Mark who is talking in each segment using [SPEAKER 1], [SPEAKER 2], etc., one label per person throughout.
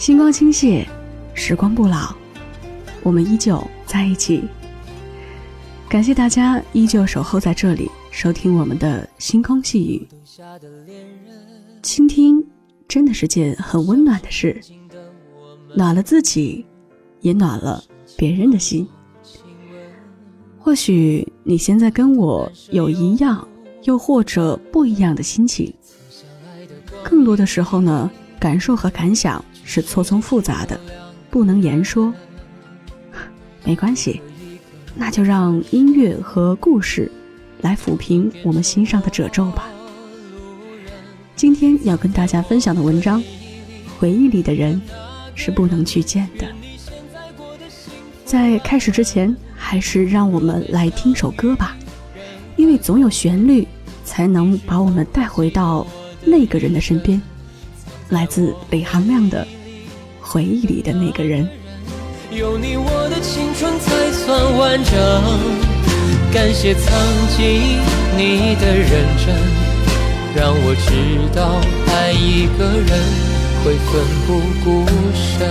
[SPEAKER 1] 星光倾泻，时光不老，我们依旧在一起。感谢大家依旧守候在这里，收听我们的星空细语。倾听真的是件很温暖的事，暖了自己，也暖了别人的心。或许你现在跟我有一样，又或者不一样的心情。更多的时候呢，感受和感想是错综复杂的，不能言说。没关系，那就让音乐和故事来抚平我们心上的褶皱吧。今天要跟大家分享的文章，回忆里的人是不能去见的。在开始之前，还是让我们来听首歌吧，因为总有旋律才能把我们带回到。那个人的身边，来自李行亮的回忆里的那个人。
[SPEAKER 2] 有你，我的青春才算完整。感谢曾经你的认真，让我知道爱一个人会奋不顾身。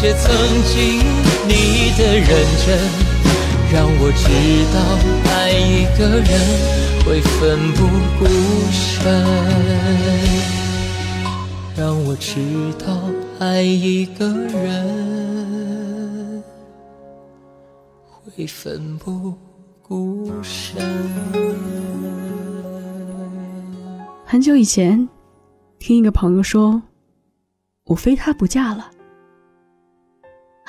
[SPEAKER 2] 谢曾经你的认真，让我知道爱一个人会奋不顾身。让我知道爱一个人会奋不顾身。
[SPEAKER 1] 很久以前，听一个朋友说，我非他不嫁了。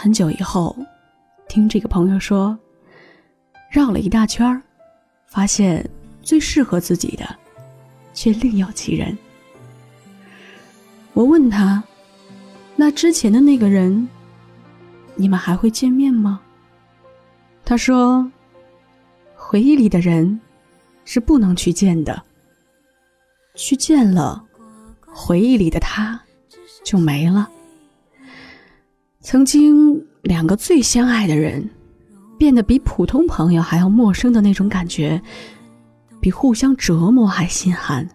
[SPEAKER 1] 很久以后，听这个朋友说，绕了一大圈儿，发现最适合自己的，却另有其人。我问他，那之前的那个人，你们还会见面吗？他说，回忆里的人，是不能去见的。去见了，回忆里的他就没了。曾经两个最相爱的人，变得比普通朋友还要陌生的那种感觉，比互相折磨还心寒。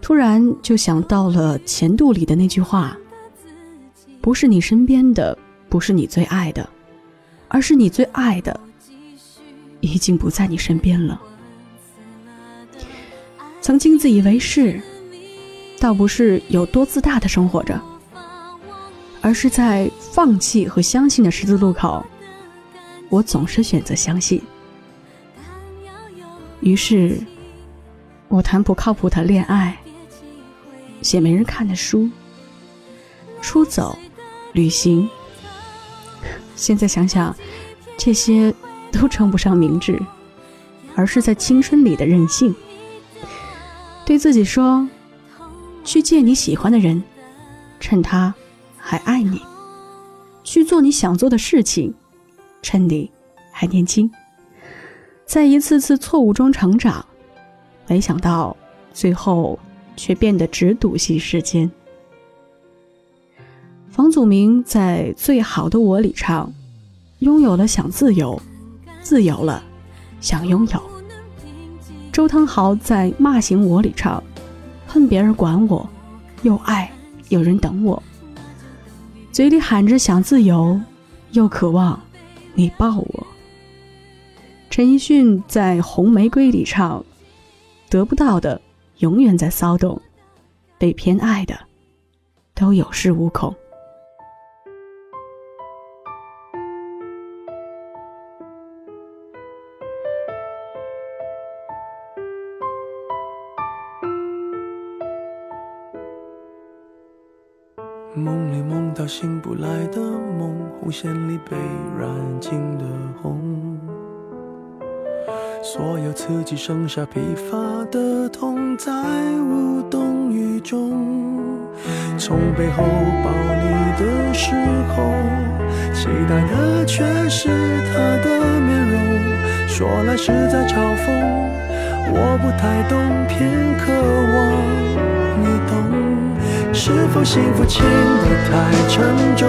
[SPEAKER 1] 突然就想到了《前度》里的那句话：“不是你身边的，不是你最爱的，而是你最爱的，已经不在你身边了。”曾经自以为是，倒不是有多自大的生活着，而是在放弃和相信的十字路口，我总是选择相信。于是，我谈不靠谱的恋爱，写没人看的书，出走，旅行。现在想想，这些都称不上明智。而是在青春里的任性。对自己说：“去见你喜欢的人，趁他还爱你；去做你想做的事情，趁你还年轻。”在一次次错误中成长，没想到最后却变得只笃信世间。房祖名在《最好的我》里唱：“拥有了想自由，自由了想拥有。”周汤豪在《骂醒我》里唱：“恨别人管我，又爱有人等我。”嘴里喊着想自由，又渴望你抱我。陈奕迅在《红玫瑰》里唱：“得不到的永远在骚动，被偏爱的都有恃无恐。”
[SPEAKER 3] 线里被染尽的红。所有刺激剩下疲乏的痛，在无动于衷。从背后抱你的时候，期待的却是他的面容。说来是在嘲讽，我不太懂，偏渴望你懂。是否幸福轻得太沉重，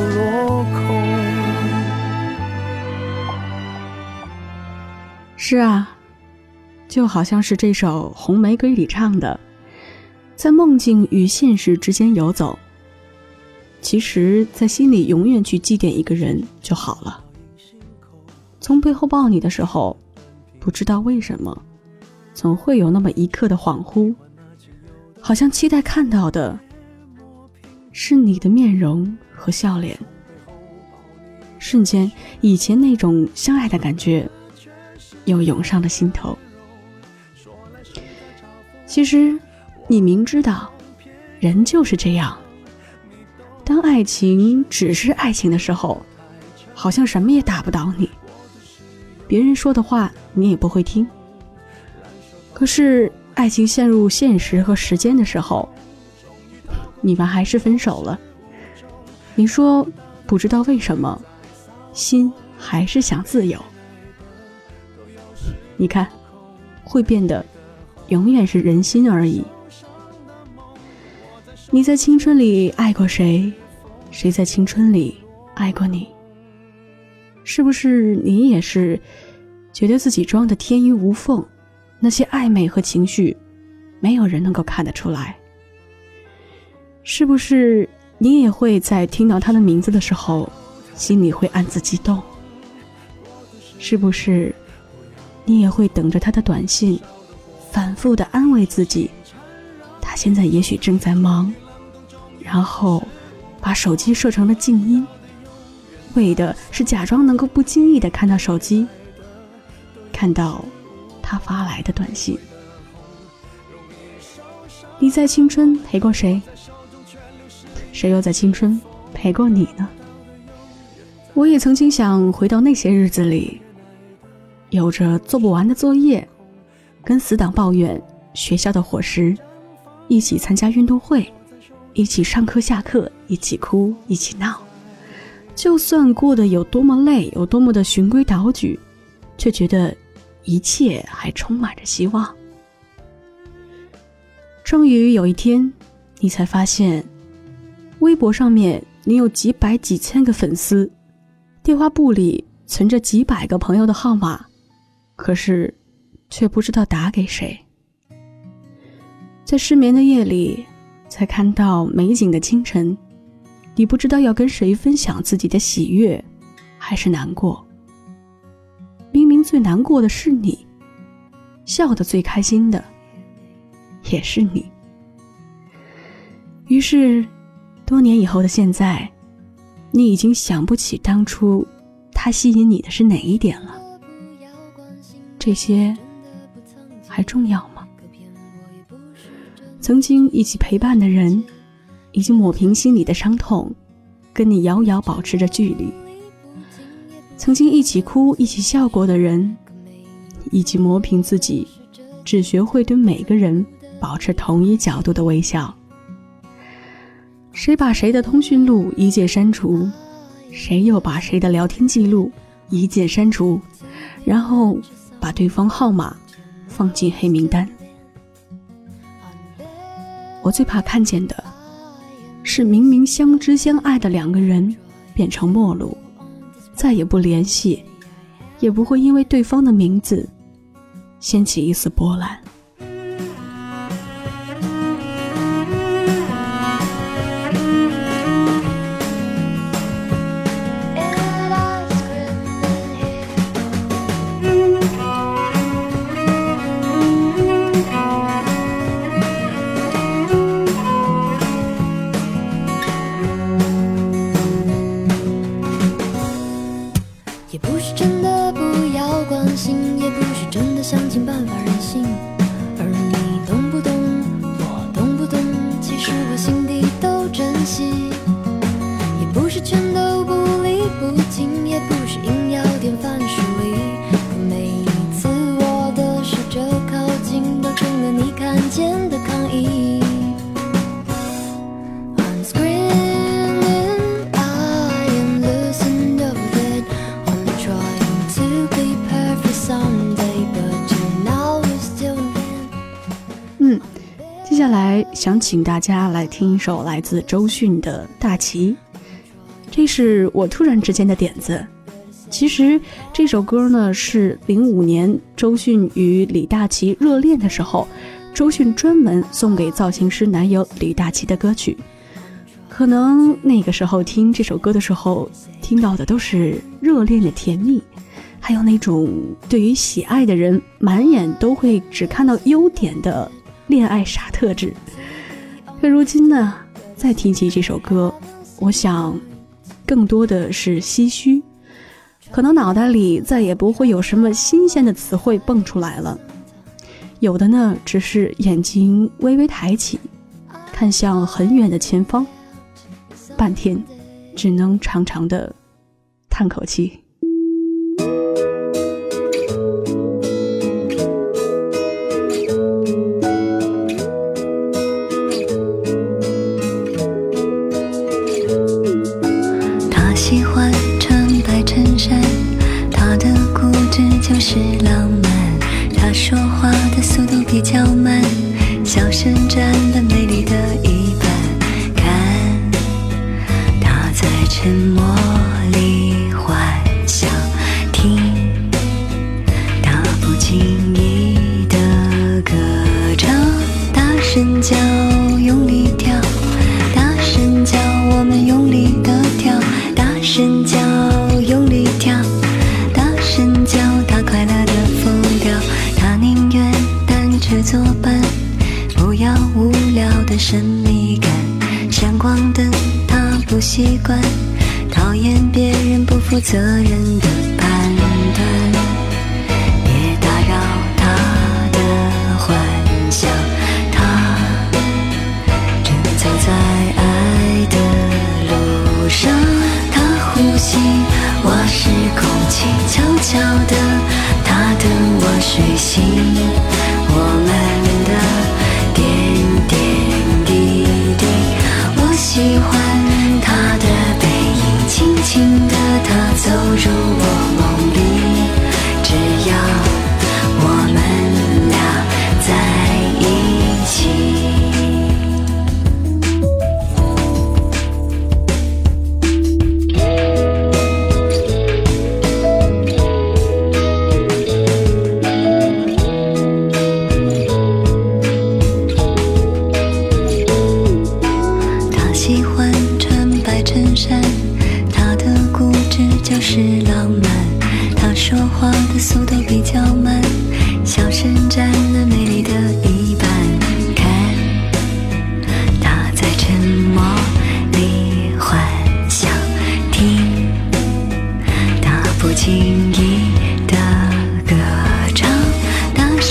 [SPEAKER 1] 是啊。就好像是这首《红玫瑰》里唱的，在梦境与现实之间游走。其实，在心里永远去祭奠一个人就好了。从背后抱你的时候，不知道为什么，总会有那么一刻的恍惚，好像期待看到的是你的面容和笑脸。瞬间，以前那种相爱的感觉又涌上了心头。其实，你明知道，人就是这样。当爱情只是爱情的时候，好像什么也打不倒你。别人说的话你也不会听。可是，爱情陷入现实和时间的时候，你们还是分手了。你说不知道为什么，心还是想自由。你看，会变得。永远是人心而已。你在青春里爱过谁？谁在青春里爱过你？是不是你也是觉得自己装的天衣无缝？那些暧昧和情绪，没有人能够看得出来。是不是你也会在听到他的名字的时候，心里会暗自激动？是不是你也会等着他的短信？反复的安慰自己，他现在也许正在忙，然后把手机设成了静音，为的是假装能够不经意的看到手机，看到他发来的短信。你在青春陪过谁？谁又在青春陪过你呢？我也曾经想回到那些日子里，有着做不完的作业。跟死党抱怨学校的伙食，一起参加运动会，一起上课下课，一起哭一起闹。就算过得有多么累，有多么的循规蹈矩，却觉得一切还充满着希望。终于有一天，你才发现，微博上面你有几百几千个粉丝，电话簿里存着几百个朋友的号码，可是。却不知道打给谁，在失眠的夜里，才看到美景的清晨，你不知道要跟谁分享自己的喜悦，还是难过。明明最难过的是你，笑得最开心的，也是你。于是，多年以后的现在，你已经想不起当初他吸引你的是哪一点了。这些还重要吗？曾经一起陪伴的人，已经抹平心里的伤痛，跟你遥遥保持着距离。曾经一起哭、一起笑过的人，已经磨平自己，只学会对每个人保持同一角度的微笑。谁把谁的通讯录一键删除，谁又把谁的聊天记录一键删除，然后把对方号码放进黑名单。我最怕看见的，是明明相知相爱的两个人变成陌路。再也不联系，也不会因为对方的名字掀起一丝波澜。接下来想请大家来听一首来自周迅的《大旗》，这是我突然之间的点子。其实这首歌呢是零五年周迅与李大齐热恋的时候，周迅专门送给造型师男友李大齐的歌曲。可能那个时候听这首歌的时候，听到的都是热恋的甜蜜，还有那种对于喜爱的人满眼都会只看到优点的恋爱傻特质。可如今呢，再提起这首歌，我想，更多的是唏嘘，可能脑袋里再也不会有什么新鲜的词汇蹦出来了，有的呢，只是眼睛微微抬起，看向很远的前方，半天，只能长长的叹口气。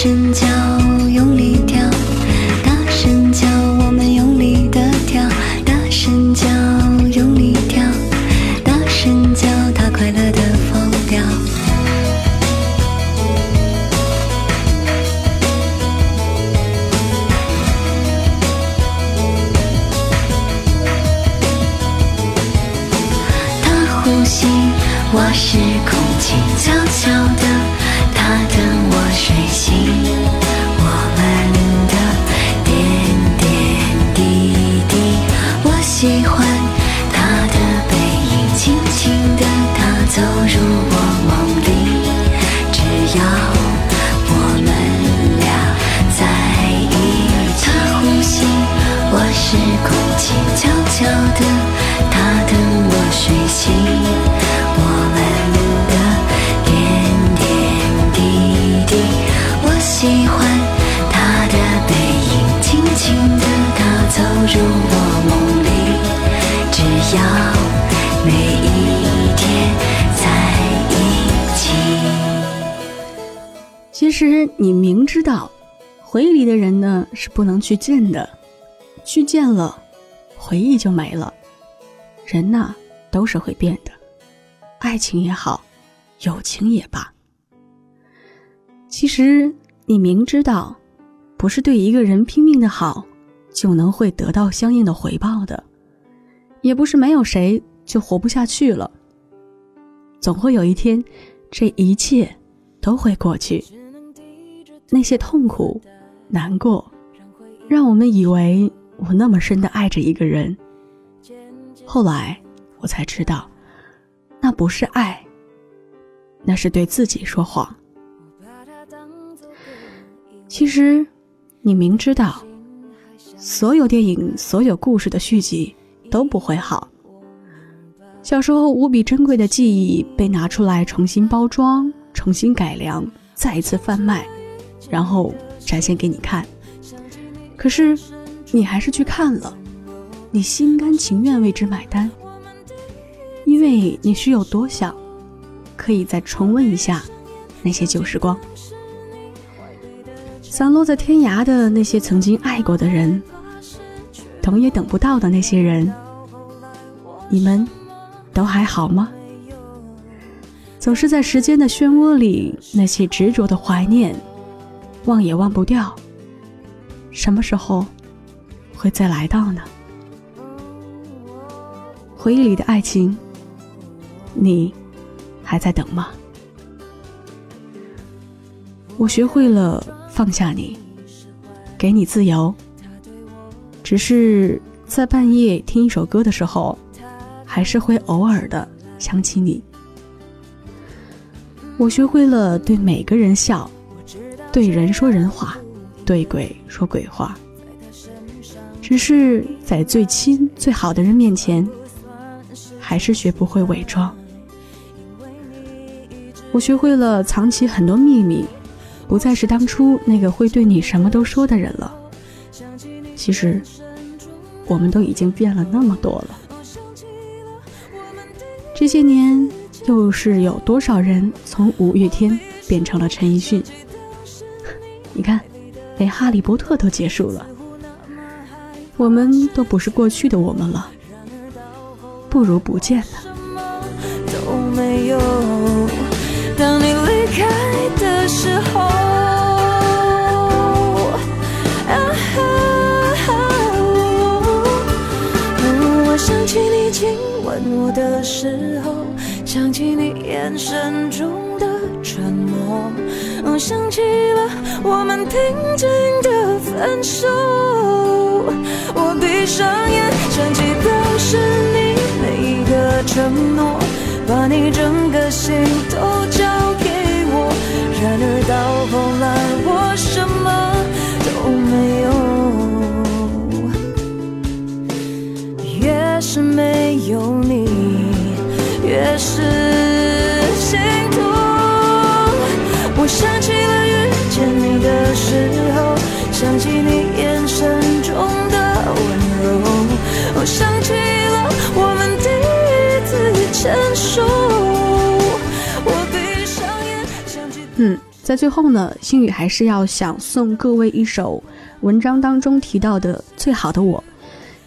[SPEAKER 4] 真假空气，悄悄的，他等我睡醒。我们的点点滴滴，我喜欢他的背影，轻轻的，他走入我梦里。只要每一天在一起。
[SPEAKER 1] 其实你明知道，回忆里的人呢是不能去见的，去见了，回忆就没了。人呐都是会变的，爱情也好，友情也罢。其实你明知道，不是对一个人拼命的好，就能会得到相应的回报的，也不是没有谁就活不下去了。总会有一天，这一切都会过去。那些痛苦、难过，让我们以为我那么深的爱着一个人。后来我才知道，那不是爱，那是对自己说谎。其实，你明知道，所有电影、所有故事的续集都不会好。小时候无比珍贵的记忆被拿出来重新包装、重新改良，再一次贩卖。然后展现给你看，可是你还是去看了，你心甘情愿为之买单，因为你是有多想，可以再重温一下那些旧时光，散落在天涯的那些曾经爱过的人，等也等不到的那些人，你们都还好吗？总是在时间的漩涡里，那些执着的怀念。忘也忘不掉，什么时候会再来到呢？回忆里的爱情，你还在等吗？我学会了放下你，给你自由，只是在半夜听一首歌的时候，还是会偶尔的想起你。我学会了对每个人笑。对人说人话，对鬼说鬼话。只是在最亲最好的人面前，还是学不会伪装。我学会了藏起很多秘密，不再是当初那个会对你什么都说的人了。其实，我们都已经变了那么多了。这些年，又是有多少人从五月天变成了陈奕迅？你看，连哈利波特都结束了，我们都不是过去的我们了，不如不见了。
[SPEAKER 5] 都没有。当你离开的时候，我想起你亲吻我的时候，想起你眼神中沉默，我想起了我们平静的分手。我闭上眼，想起的是你每一个承诺，把你整个心都交给我。然而到后来，我什么都没有。越是没有你，越是
[SPEAKER 1] 在最后呢，星宇还是要想送各位一首文章当中提到的《最好的我》。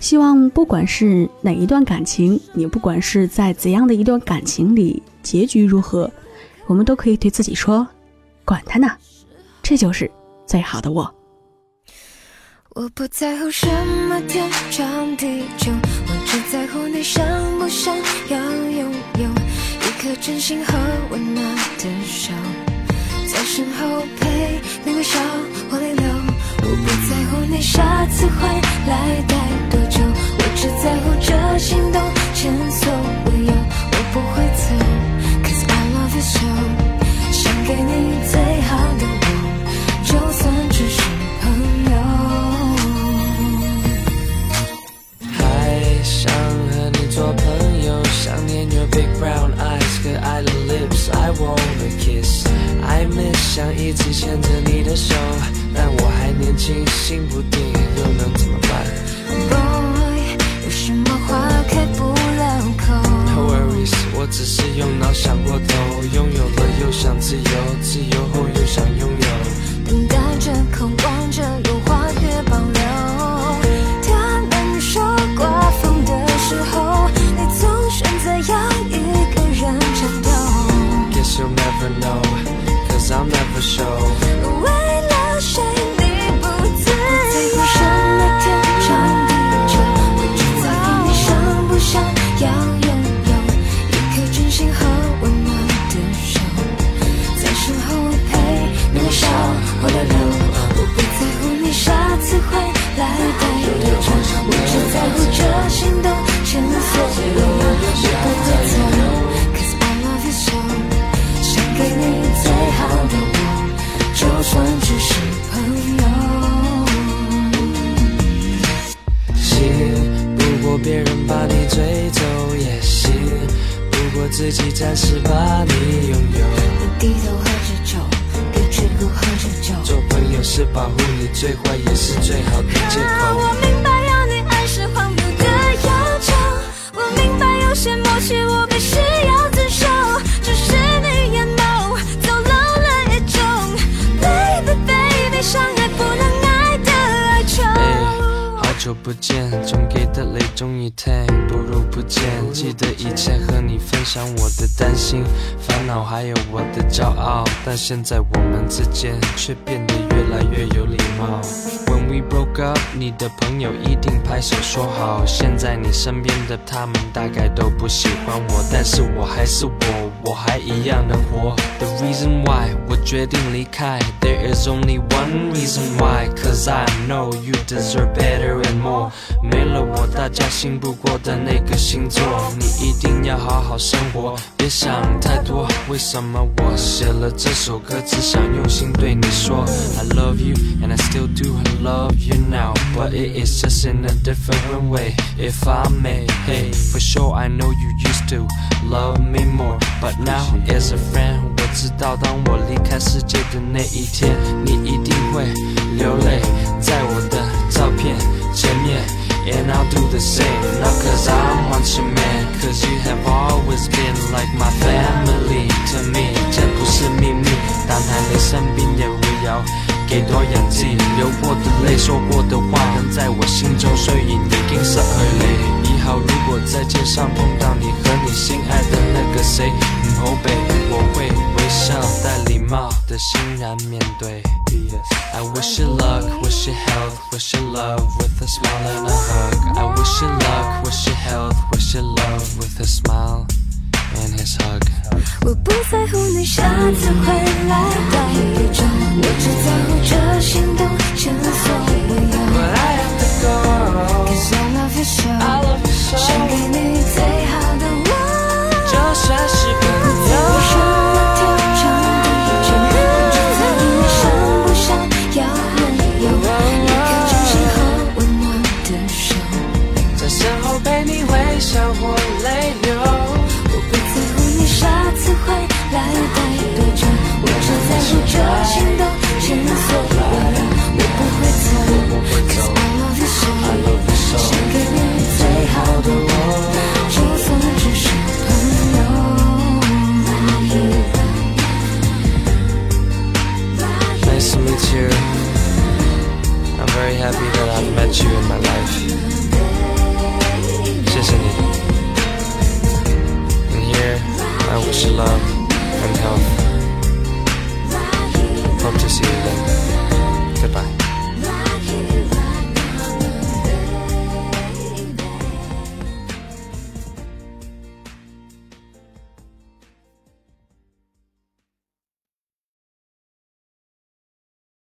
[SPEAKER 1] 希望不管是哪一段感情，你不管是在怎样的一段感情里，结局如何，我们都可以对自己说：“管他呢，这就是最好的我。”
[SPEAKER 5] 我不在乎什么天长地久，我只在乎你想不想要拥有
[SPEAKER 6] 一
[SPEAKER 5] 颗。真心和温暖的手，在身后陪你微笑或泪流。我不在乎你下次回来待多久，我只在乎这心动前所未
[SPEAKER 6] 自己暂时把你拥有。
[SPEAKER 5] 你低头喝着酒，别只顾喝着酒。
[SPEAKER 6] 做朋友是保护你，最坏也是最好的借
[SPEAKER 5] 口，我。明白要你爱是荒谬的要求，我明白有些默契我必须要遵守，只是你眼眸走漏了一种，baby baby，相
[SPEAKER 6] 久不见，总给的泪终于停，不如不见。记得以前和你分享我的担心、烦恼，还有我的骄傲，但现在我们之间却变得越来越有礼貌。When we broke up，你的朋友一定拍手说好。现在你身边的他们大概都不喜欢我，但是我还是我，我还一样的活。The reason why 我决定离开，There is only one reason why，cause I know you deserve better 没了我，大家信不过的那个星座，你一定要好好生活，别想太多。为什么我写了这首歌，只想用心对你说，I love you and I still do, I love you now, but it is just in a different way. If I may, hey, for sure I know you used to love me more, but now as a friend，我知道当我离开世界的那一天，你一定会流泪在我的照片前面。And I'll do the same, not cause I want you man Cause you have always been like my family to me 这不是秘密，但在你身边也围绕幾多人知，流過的淚，說過的話，仍在我心中，雖然已經失去你。以後如果在街上碰到你和你心愛的那個誰，的欣然面对。I wish you luck, wish you health, wish you love with a smile and a hug. I wish you luck, wish you health, wish you love with a smile and his hug.
[SPEAKER 5] 我不在乎你下次回来待多久，我只在乎这心动前所未有。
[SPEAKER 6] But I have to go.
[SPEAKER 5] Cause I love you so. 想给你最好的我。
[SPEAKER 6] 就算是